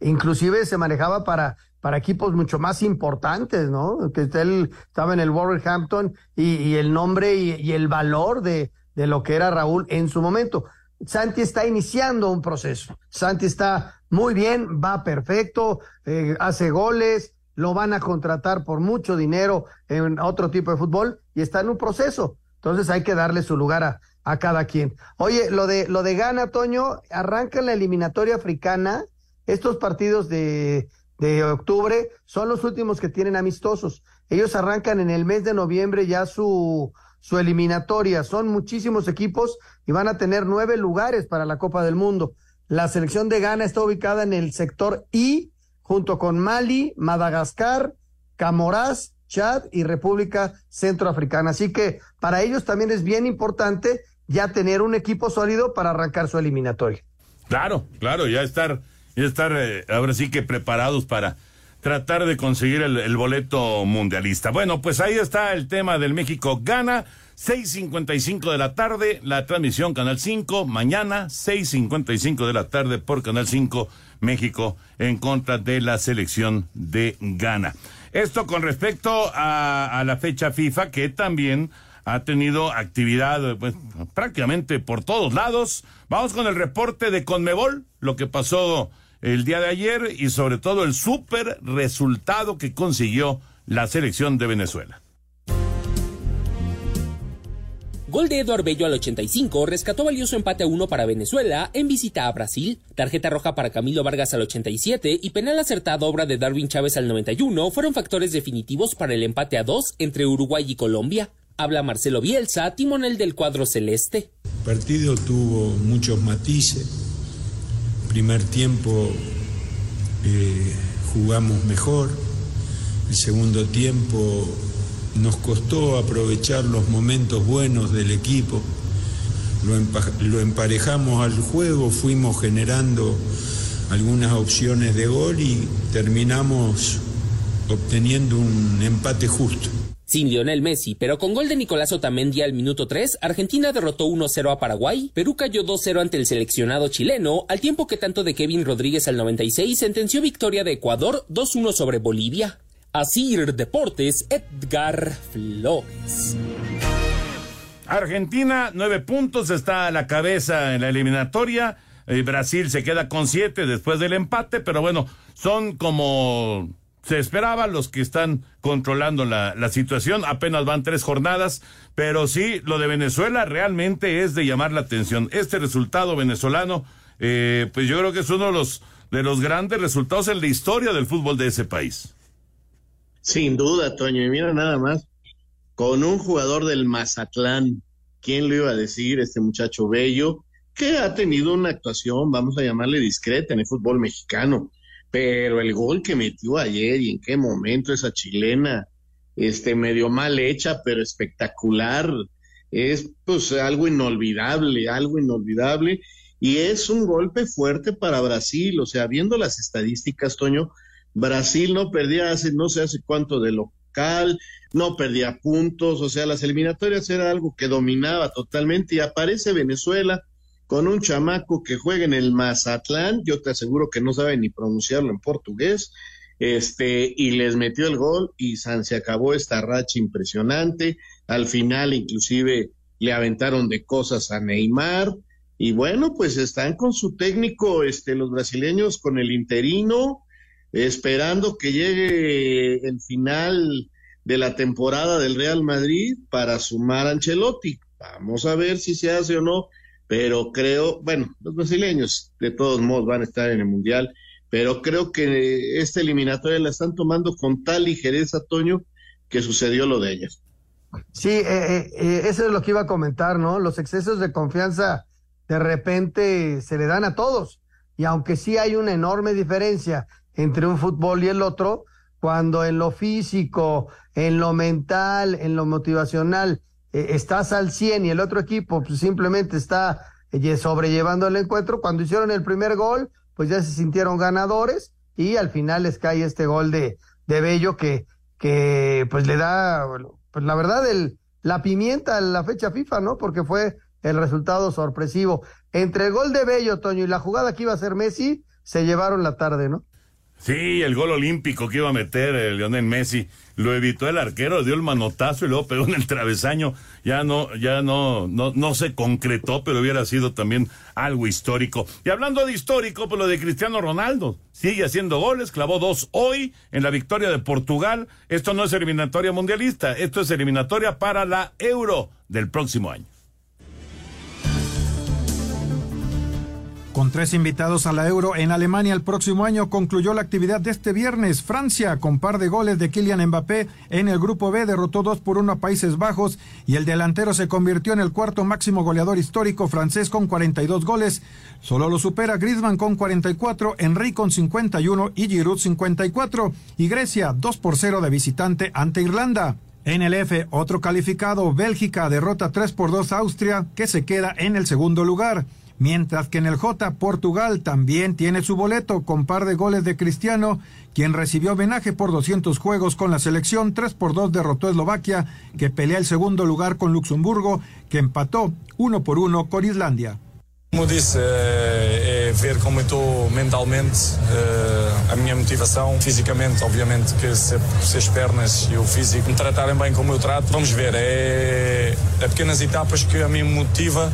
inclusive se manejaba para para equipos mucho más importantes, ¿no? Que él estaba en el Wolverhampton y, y el nombre y, el valor de, de lo que era Raúl en su momento. Santi está iniciando un proceso. Santi está muy bien, va perfecto, eh, hace goles, lo van a contratar por mucho dinero en otro tipo de fútbol y está en un proceso. Entonces hay que darle su lugar a, a cada quien. Oye, lo de, lo de Gana, Toño, arranca la eliminatoria africana. Estos partidos de, de octubre son los últimos que tienen amistosos. Ellos arrancan en el mes de noviembre ya su, su eliminatoria. Son muchísimos equipos y van a tener nueve lugares para la Copa del Mundo. La selección de Ghana está ubicada en el sector I junto con Mali, Madagascar, Camoraz, Chad y República Centroafricana. Así que para ellos también es bien importante ya tener un equipo sólido para arrancar su eliminatoria. Claro, claro, ya estar, ya estar eh, ahora sí que preparados para tratar de conseguir el, boleto mundialista. Bueno, pues ahí está el tema del México gana. 6.55 de la tarde, la transmisión Canal 5, mañana 6.55 de la tarde por Canal 5 México en contra de la selección de Ghana. Esto con respecto a, la fecha FIFA que también ha tenido actividad pues, prácticamente por todos lados. Vamos con el reporte de Conmebol, lo que pasó el día de ayer y sobre todo el súper resultado que consiguió la selección de Venezuela. Gol de Eduardo Bello al 85 rescató valioso empate a 1 para Venezuela en visita a Brasil. Tarjeta roja para Camilo Vargas al 87 y penal acertado obra de Darwin Chávez al 91 fueron factores definitivos para el empate a 2 entre Uruguay y Colombia. Habla Marcelo Bielsa, timonel del cuadro celeste. El partido tuvo muchos matices. Primer tiempo eh, jugamos mejor. El segundo tiempo nos costó aprovechar los momentos buenos del equipo, lo, emparejamos al juego, fuimos generando algunas opciones de gol y terminamos obteniendo un empate justo. Sin Lionel Messi, pero con gol de Nicolás Otamendi al minuto 3, Argentina derrotó 1-0 a Paraguay, Perú cayó 2-0 ante el seleccionado chileno, al tiempo que tanto de Kevin Rodríguez al 96 sentenció victoria de Ecuador 2-1 sobre Bolivia. Asir Deportes, Edgar Flores. Argentina, nueve puntos, está a la cabeza en la eliminatoria. Eh, Brasil se queda con siete después del empate, pero bueno, son como se esperaba los que están controlando la, la, situación. Apenas van tres jornadas, pero sí, lo de Venezuela realmente es de llamar la atención. Este resultado venezolano eh, pues yo creo que es uno de los, de los grandes resultados en la historia del fútbol de ese país. Sin duda, Toño. Y mira nada más, con un jugador del Mazatlán, ¿quién lo iba a decir? Este muchacho bello, que ha tenido una actuación, vamos a llamarle discreta en el fútbol mexicano. Pero el gol que metió ayer y en qué momento esa chilena, este medio mal hecha, pero espectacular, es pues algo inolvidable, algo inolvidable. Y es un golpe fuerte para Brasil, o sea, viendo las estadísticas, Toño, Brasil no perdía hace no sé hace cuánto de local, no perdía puntos, o sea, las eliminatorias era algo que dominaba totalmente y aparece Venezuela con un chamaco que juega en el Mazatlán, yo te aseguro que no sabe ni pronunciarlo en portugués, este, y les metió el gol y San se acabó esta racha impresionante, al final inclusive le aventaron de cosas a Neymar, y bueno, pues están con su técnico, este, los brasileños con el interino, esperando que llegue el final de la temporada del Real Madrid para sumar a Ancelotti. Vamos a ver si se hace o no, pero creo, bueno, los brasileños de todos modos van a estar en el Mundial, pero creo que esta eliminatoria la están tomando con tal ligereza, Toño, que sucedió lo de ellas. Sí, eh, eh, eh, eso es lo que iba a comentar, ¿no? Los excesos de confianza de repente se le dan a todos. Y aunque sí hay una enorme diferencia entre un fútbol y el otro, cuando en lo físico, en lo mental, en lo motivacional, eh, estás al 100 y el otro equipo pues, simplemente está eh, sobrellevando el encuentro, cuando hicieron el primer gol, pues ya se sintieron ganadores y al final les cae este gol de, de Bello que, que pues le da, pues la verdad, el, la pimienta a la fecha FIFA, ¿no? Porque fue el resultado sorpresivo. Entre el gol de Bello, Toño, y la jugada que iba a hacer Messi, se llevaron la tarde, ¿no? Sí, el gol olímpico que iba a meter el Lionel Messi, lo evitó el arquero, dio el manotazo y luego pegó en el travesaño. Ya no, ya no, no, no se concretó, pero hubiera sido también algo histórico. Y hablando de histórico, pues lo de Cristiano Ronaldo. Sigue haciendo goles, clavó dos hoy en la victoria de Portugal. Esto no es eliminatoria mundialista, esto es eliminatoria para la Euro del próximo año. Con tres invitados a la Euro en Alemania el próximo año concluyó la actividad de este viernes. Francia, con par de goles de Kylian Mbappé en el grupo B, derrotó 2 por 1 a Países Bajos y el delantero se convirtió en el cuarto máximo goleador histórico francés con 42 goles. Solo lo supera Griezmann con 44, Henry con 51 y Giroud 54. Y Grecia 2 por 0 de visitante ante Irlanda. En el F, otro calificado, Bélgica derrota 3 por 2 a Austria, que se queda en el segundo lugar. Mientras que en el J, Portugal también tiene su boleto con par de goles de Cristiano, quien recibió homenaje por 200 juegos con la selección, 3 por 2 derrotó a Eslovaquia, que pelea el segundo lugar con Luxemburgo, que empató 1 por 1 con Islandia. Como disse, é ver como eu estou mentalmente, a minha motivação, fisicamente, obviamente que se, se as pernas e o físico me tratarem bem como eu trato, vamos ver, é, é pequenas etapas que a mim motiva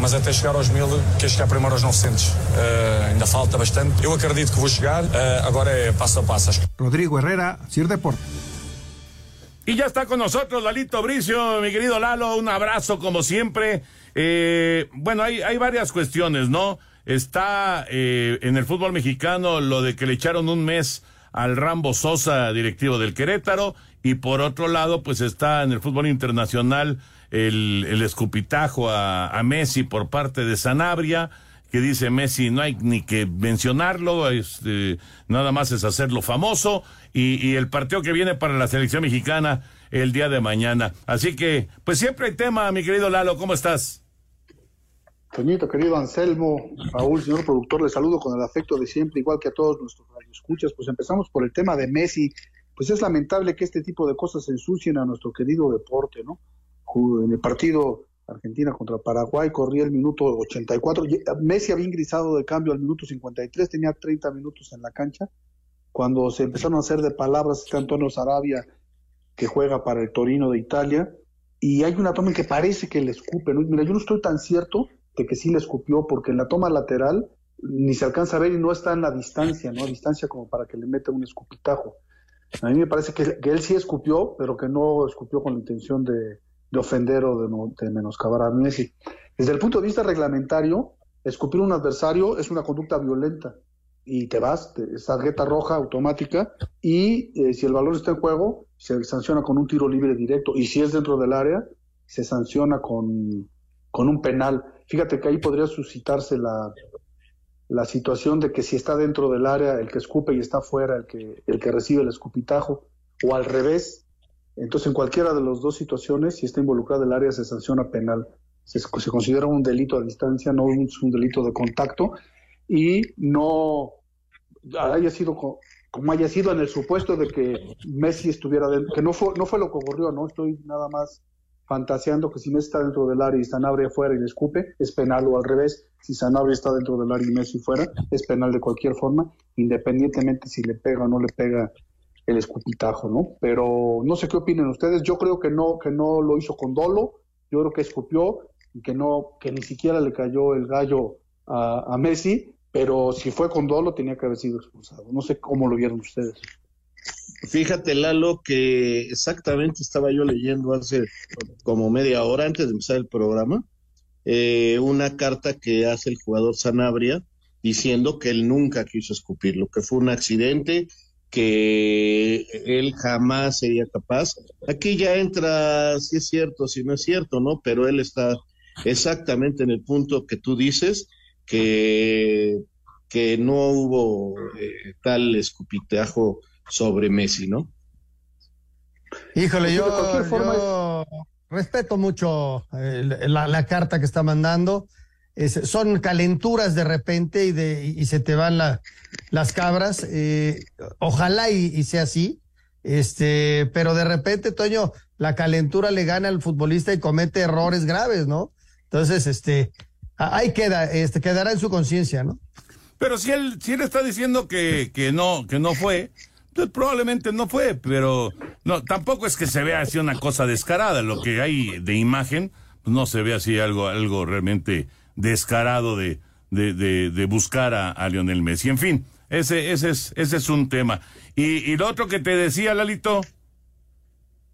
mas até chegar aos mil, quer chegar primeiro aos 900. Uh, ainda falta bastante. Eu acredito que vou chegar, uh, agora é passo a passo. Rodrigo Herrera, Sir Deport. Y ya está con nosotros Lalito Bricio, mi querido Lalo, un abrazo como siempre. Eh, bueno, hay, hay varias cuestiones, ¿no? Está eh, en el fútbol mexicano lo de que le echaron un mes al Rambo Sosa, directivo del Querétaro, y por otro lado, pues está en el fútbol internacional el, escupitajo a, Messi por parte de Sanabria, que dice Messi no hay ni que mencionarlo, este, nada más es hacerlo famoso, y, y el partido que viene para la selección mexicana el día de mañana. Así que, pues siempre hay tema, mi querido Lalo, ¿cómo estás? Toñito, querido Anselmo, Raúl, señor productor, le saludo con el afecto de siempre, igual que a todos nuestros escuchas. Pues empezamos por el tema de Messi. Pues es lamentable que este tipo de cosas ensucien a nuestro querido deporte, ¿no? En el partido Argentina contra Paraguay corría el minuto 84. Messi había ingresado de cambio al minuto 53, tenía 30 minutos en la cancha. Cuando se empezaron a hacer de palabras, está Antonio Sarabia, que juega para el Torino de Italia, y hay una toma en que parece que le escupe. Mira, yo no estoy tan cierto de que sí le escupió, porque en la toma lateral ni se alcanza a ver y no está en la distancia, ¿no? A distancia como para que le meta un escupitajo. A mí me parece que él sí escupió, pero que no escupió con la intención de, de ofender o de, menoscabar a Messi. Desde el punto de vista reglamentario, escupir a un adversario es una conducta violenta y te vas, te, tarjeta roja automática y eh, si el valor está en juego, se sanciona con un tiro libre directo y si es dentro del área, se sanciona con, con un penal. Fíjate que ahí podría suscitarse la, la situación de que si está dentro del área el que escupe y está fuera el que, el que recibe el escupitajo, o al revés. Entonces, en cualquiera de las dos situaciones, si está involucrada el área, se sanciona penal. Se, considera un delito a distancia, no un, delito de contacto, y no haya sido co- como haya sido en el supuesto de que Messi estuviera dentro, que no fue, no fue lo que ocurrió, no estoy nada más fantaseando que si Messi está dentro del área y Sanabria fuera y le escupe, es penal o al revés, si Sanabria está dentro del área y Messi fuera, es penal de cualquier forma, independientemente si le pega o no le pega el escupitajo, ¿no? Pero no sé qué opinen ustedes, yo creo que no, que no lo hizo con dolo, yo creo que escupió y que no, que ni siquiera le cayó el gallo a, Messi, pero si fue con dolo tenía que haber sido expulsado. No sé cómo lo vieron ustedes. Fíjate, Lalo, que exactamente estaba yo leyendo hace como media hora antes de empezar el programa, eh, una carta que hace el jugador Sanabria diciendo que él nunca quiso escupirlo, que fue un accidente, que él jamás sería capaz. Aquí ya entra si es cierto, si no es cierto, ¿no? Pero él está exactamente en el punto que tú dices, que, que no hubo eh, tal escupitajo sobre Messi, ¿no? Híjole, Pues, yo, de cualquier forma yo respeto mucho eh, la, la carta que está mandando. Son calenturas de repente y, de, y se te van la- las cabras. Eh, ojalá y, sea así. Este, pero de repente, Toño, la calentura le gana al futbolista y comete errores graves, ¿no? Entonces, este, ahí queda, este, quedará en su conciencia, ¿no? Pero si él, si él está diciendo que, que no, que no fue, pues probablemente no fue, pero no, tampoco es que se vea así una cosa descarada. Lo que hay de imagen, pues no se ve así algo, algo realmente descarado de, de, de, buscar a, Lionel Messi. En fin, ese, ese es, ese es un tema. Y, y lo otro que te decía, Lalito.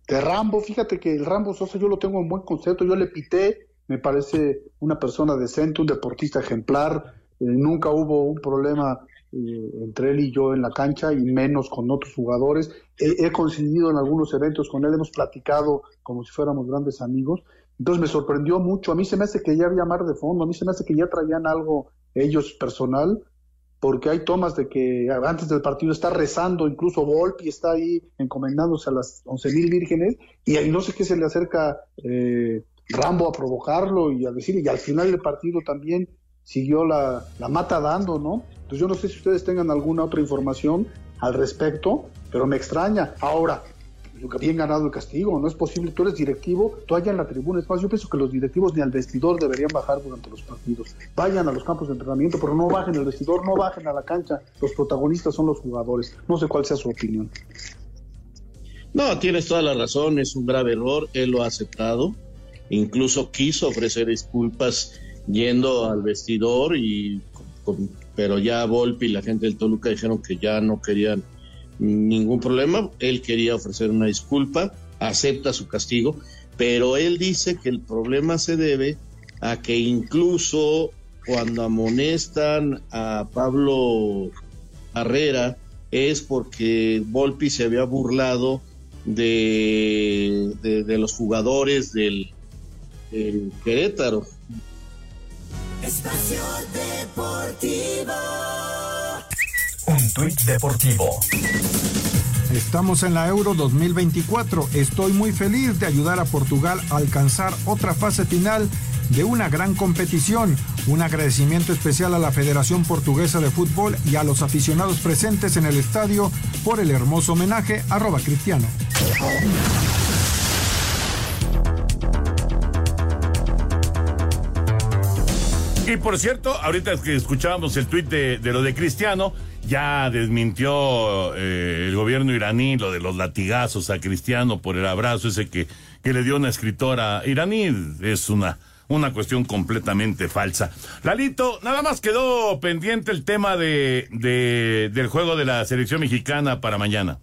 De Rambo, fíjate que el Rambo Sosa yo lo tengo en buen concepto, yo le pité, me parece una persona decente, un deportista ejemplar, eh, nunca hubo un problema eh, entre él y yo en la cancha y menos con otros jugadores. He coincidido en algunos eventos con él, hemos platicado como si fuéramos grandes amigos. Entonces me sorprendió mucho, a mí se me hace que ya había mar de fondo, a mí se me hace que ya traían algo ellos personal, porque hay tomas de que antes del partido está rezando, incluso Volpi está ahí encomendándose a las once mil vírgenes, y no sé qué se le acerca eh, Rambo a provocarlo y a decirle, y al final del partido también siguió la, la mata dando, ¿no? Entonces yo no sé si ustedes tengan alguna otra información al respecto, pero me extraña. Ahora, bien ganado el castigo, no es posible, tú eres directivo, tú allá en la tribuna, es más, yo pienso que los directivos ni al vestidor deberían bajar durante los partidos, vayan a los campos de entrenamiento, pero no bajen al vestidor, no bajen a la cancha, los protagonistas son los jugadores, no sé cuál sea su opinión. No, tienes toda la razón, es un grave error, él lo ha aceptado, incluso quiso ofrecer disculpas yendo al vestidor y pero ya Volpi y la gente del Toluca dijeron que ya no querían ningún problema, él quería ofrecer una disculpa, acepta su castigo, pero él dice que el problema se debe a que incluso cuando amonestan a Pablo Herrera es porque Volpi se había burlado de, de, los jugadores del, del Querétaro. Espacio Deportivo. Un tuit deportivo. Estamos en la Euro 2024. Estoy muy feliz de ayudar a Portugal a alcanzar otra fase final de una gran competición. Un agradecimiento especial a la Federación Portuguesa de Fútbol y a los aficionados presentes en el estadio por el hermoso homenaje. Arroba Cristiano. Y por cierto, ahorita que escuchábamos el tuit de, lo de Cristiano, ya desmintió eh, el gobierno iraní lo de los latigazos a Cristiano por el abrazo ese que, que le dio una escritora iraní. Es una, una cuestión completamente falsa. Lalito, nada más quedó pendiente el tema de, del juego de la selección mexicana para mañana.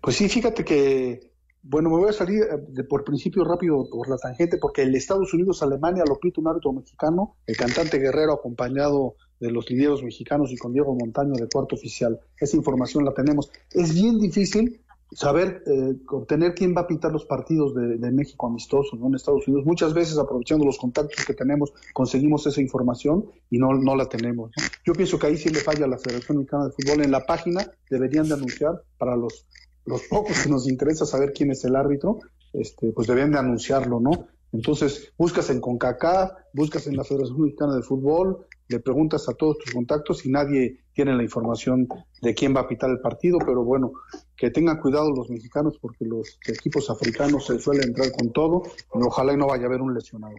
Pues sí, fíjate que Bueno, me voy a salir eh, de, por principio rápido por la tangente, porque el Estados Unidos-Alemania lo pita un árbitro mexicano, el cantante Guerrero acompañado de los lideros mexicanos y con Diego Montaño de cuarto oficial. Esa información la tenemos. Es bien difícil saber eh, obtener quién va a pintar los partidos de, México amistosos ¿no? en Estados Unidos. Muchas veces, aprovechando los contactos que tenemos, conseguimos esa información y no, no la tenemos. Yo pienso que ahí sí le falla a la Federación Mexicana de Fútbol. En la página deberían de anunciar para los, los pocos que nos interesa saber quién es el árbitro, este, pues deberían de anunciarlo, ¿no? Entonces, buscas en CONCACAF, buscas en la Federación Mexicana de Fútbol, le preguntas a todos tus contactos y nadie tiene la información de quién va a pitar el partido, pero bueno, que tengan cuidado los mexicanos porque los equipos africanos se suelen entrar con todo y ojalá y no vaya a haber un lesionado.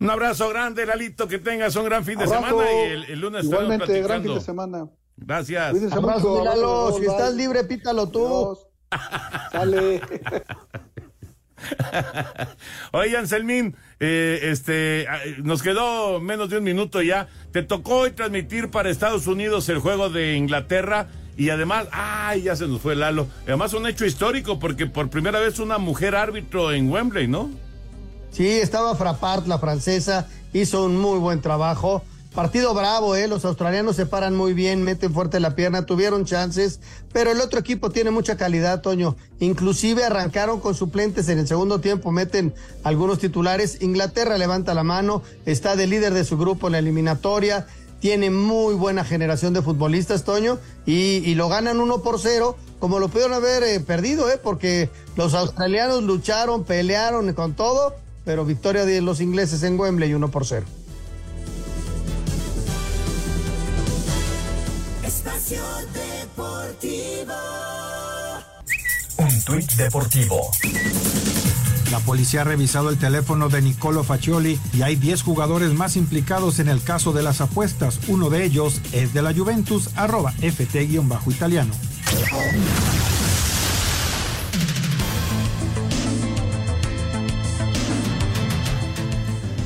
Un abrazo grande, Lalito, que tengas un gran fin de semana y el, lunes Igualmente, gran fin de semana. Gracias. Abrazo, Lalo, si estás libre, pítalo tú. Sale. *laughs* Oye, Anselmín, eh, este, ah, nos quedó menos de un minuto ya. Te tocó hoy transmitir para Estados Unidos el juego de Inglaterra y además, ay, ya se nos fue Lalo. Además, un hecho histórico porque por primera vez una mujer árbitro en Wembley, ¿no? Sí, estaba Frappart, la francesa, hizo un muy buen trabajo. Partido bravo, ¿eh? Los australianos se paran muy bien, meten fuerte la pierna, tuvieron chances, pero el otro equipo tiene mucha calidad, Toño. Inclusive arrancaron con suplentes en el segundo tiempo, meten algunos titulares. Inglaterra levanta la mano, está de líder de su grupo en la eliminatoria, tiene muy buena generación de futbolistas, Toño, y, lo ganan uno por cero, como lo pudieron haber eh, perdido, ¿eh? Porque los australianos lucharon, pelearon con todo, pero victoria de los ingleses en Wembley uno por cero. Deportivo. Un tuit deportivo. La policía ha revisado el teléfono de Nicolo Faccioli y hay 10 jugadores más implicados en el caso de las apuestas. Uno de ellos es de la Juventus, arroba ft-italiano.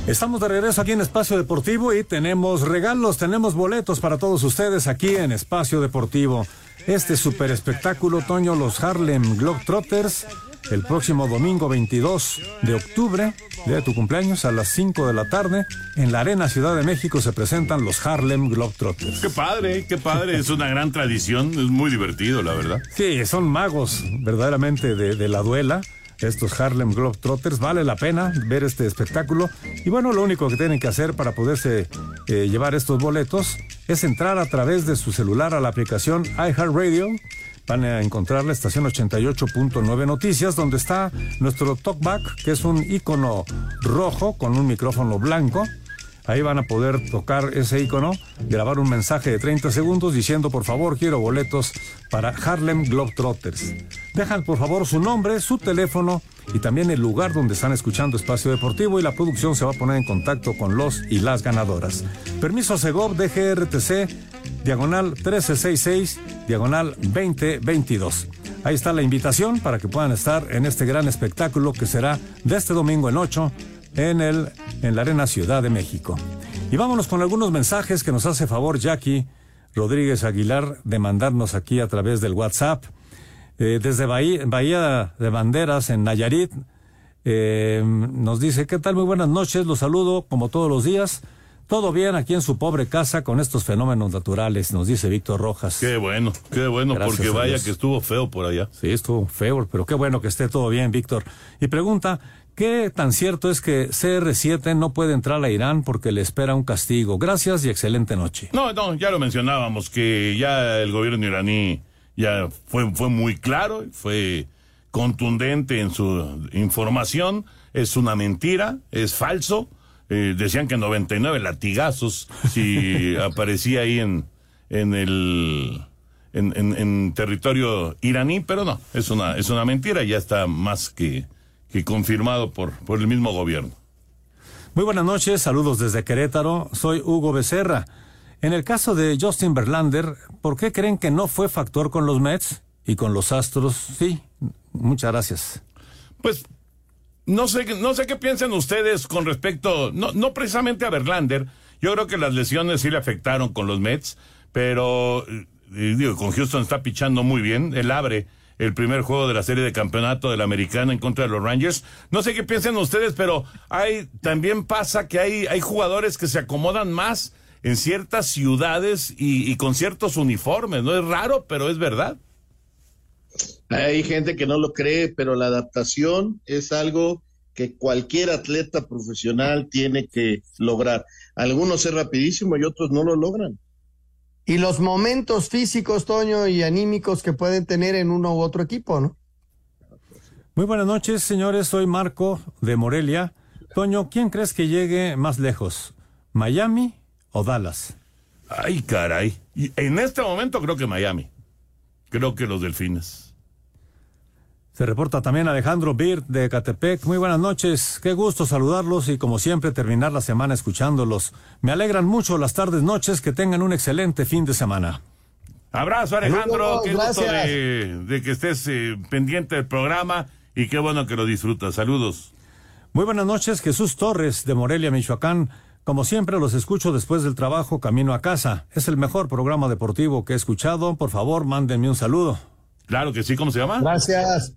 Estamos de regreso aquí en Espacio Deportivo y tenemos regalos, tenemos boletos para todos ustedes aquí en Espacio Deportivo. Este super espectáculo, Toño, los Harlem Globetrotters, el próximo domingo 22 de octubre, día de tu cumpleaños, a las 5 de la tarde, en la Arena Ciudad de México se presentan los Harlem Globetrotters. Qué padre, qué padre, es una gran tradición, es muy divertido, la verdad. Sí, son magos verdaderamente de, de la duela estos Harlem Globetrotters. Vale la pena ver este espectáculo. Y bueno, lo único que tienen que hacer para poderse eh, llevar estos boletos es entrar a través de su celular a la aplicación iHeartRadio. Van a encontrar la estación 88.9 Noticias, donde está nuestro talkback, que es un icono rojo con un micrófono blanco. Ahí van a poder tocar ese icono, grabar un mensaje de 30 segundos diciendo por favor quiero boletos para Harlem Globetrotters. Dejan por favor su nombre, su teléfono y también el lugar donde están escuchando Espacio Deportivo y la producción se va a poner en contacto con los y las ganadoras. Permiso Segov DGRTC, diagonal 1366, diagonal 2022. Ahí está la invitación para que puedan estar en este gran espectáculo que será de este domingo en 8 en, el, en la Arena Ciudad de México. Y vámonos con algunos mensajes que nos hace favor Jackie Rodríguez Aguilar de mandarnos aquí a través del WhatsApp. Eh, desde Bahía, de Banderas, en Nayarit, eh, nos dice, ¿qué tal? Muy buenas noches, los saludo como todos los días. Todo bien aquí en su pobre casa con estos fenómenos naturales, nos dice Víctor Rojas. Qué bueno, qué bueno, porque vaya que estuvo feo por allá. Sí, estuvo feo, pero qué bueno que esté todo bien, Víctor. Y pregunta, ¿Qué tan cierto es que CR7 no puede entrar a Irán porque le espera un castigo? Gracias y excelente noche. No, no, ya lo mencionábamos, que ya el gobierno iraní ya fue, fue muy claro, fue contundente en su información, es una mentira, es falso. Eh, decían que 99 latigazos si *laughs* aparecía ahí en, en el... En, en, territorio iraní, pero no, es una, es una mentira, ya está más que, y confirmado por, por el mismo gobierno. Muy buenas noches, saludos desde Querétaro, soy Hugo Becerra. En el caso de Justin Verlander, ¿por qué creen que no fue factor con los Mets y con los Astros? Sí, muchas gracias. Pues no sé, no sé qué piensan ustedes con respecto, no, no precisamente a Verlander, yo creo que las lesiones sí le afectaron con los Mets, pero eh, digo, con Houston está pichando muy bien, él abre el primer juego de la serie de campeonato de la americana en contra de los Rangers. No sé qué piensan ustedes, pero hay también pasa que hay, hay jugadores que se acomodan más en ciertas ciudades y, y con ciertos uniformes. No es raro, pero es verdad. Hay gente que no lo cree, pero la adaptación es algo que cualquier atleta profesional tiene que lograr. Algunos es rapidísimo y otros no lo logran. Y los momentos físicos, Toño, y anímicos que pueden tener en uno u otro equipo, ¿no? Muy buenas noches, señores. Soy Marco de Morelia. Toño, ¿quién crees que llegue más lejos? ¿Miami o Dallas? Ay, caray. Y en este momento creo que Miami. Creo que los delfines. Se reporta también Alejandro Bird de Catepec. Muy buenas noches. Qué gusto saludarlos y como siempre terminar la semana escuchándolos. Me alegran mucho las tardes, noches. Que tengan un excelente fin de semana. Abrazo, Alejandro. Saludos, qué gusto gracias. de, de que estés eh, pendiente del programa y qué bueno que lo disfrutas. Saludos. Muy buenas noches, Jesús Torres de Morelia, Michoacán. Como siempre, los escucho después del trabajo camino a casa. Es el mejor programa deportivo que he escuchado. Por favor, mándenme un saludo. Claro que sí, ¿cómo se llama? Gracias.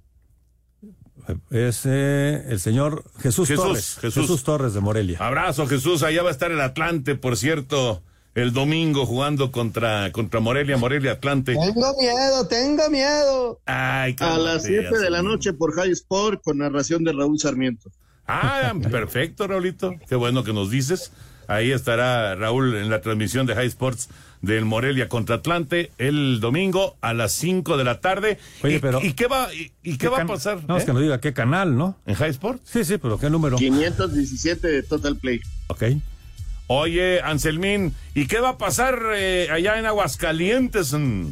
Es eh, el señor Jesús, Jesús, Torres. Jesús. Torres de Morelia. Abrazo, Jesús. Allá va a estar el Atlante, por cierto, el domingo jugando contra, contra Morelia, Morelia Atlante. Tengo miedo, tengo miedo. Ay, A las 7 de la noche por High Sport con narración de Raúl Sarmiento. Ah, *laughs* perfecto, Raulito. Qué bueno que nos dices. Ahí estará Raúl en la transmisión de High Sports del Morelia contra Atlante el domingo a las 5 de la tarde. Oye, ¿Y, pero- ¿y qué va, y, y qué va a pasar? No, es eh? que nos diga qué canal, ¿no? ¿En High Sports? Sí, sí, pero qué número. 517 de Total Play. Ok. Oye, Anselmín, ¿y qué va a pasar eh, allá en Aguascalientes? Mm.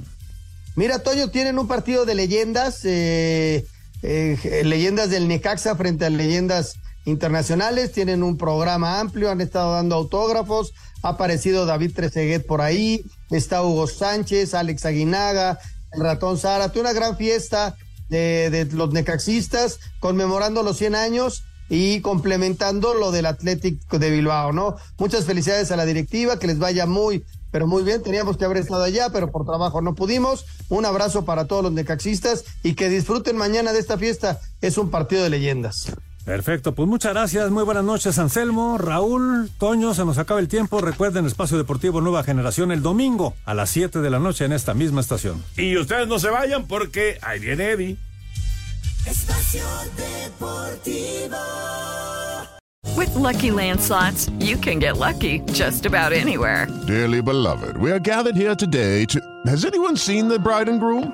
Mira, Toño, tienen un partido de leyendas, eh, eh, leyendas del Necaxa frente a leyendas internacionales, tienen un programa amplio, han estado dando autógrafos, ha aparecido David Trezeguet por ahí, está Hugo Sánchez, Alex Aguinaga, el ratón Zárate, una gran fiesta de, de los necaxistas conmemorando los 100 años y complementando lo del Atlético de Bilbao, ¿no? Muchas felicidades a la directiva, que les vaya muy, pero muy bien. Teníamos que haber estado allá, pero por trabajo no pudimos. Un abrazo para todos los necaxistas y que disfruten mañana de esta fiesta. Es un partido de leyendas. Perfecto, pues muchas gracias, muy buenas noches Anselmo, Raúl, Toño, se nos acaba el tiempo, recuerden Espacio Deportivo Nueva Generación el domingo a las 7 de la noche en esta misma estación. Y ustedes no se vayan porque ahí viene Eddie. Espacio Deportivo. With Lucky Land slots, you can get lucky just about anywhere. Dearly beloved, we are gathered here today to. Has anyone seen the bride and groom?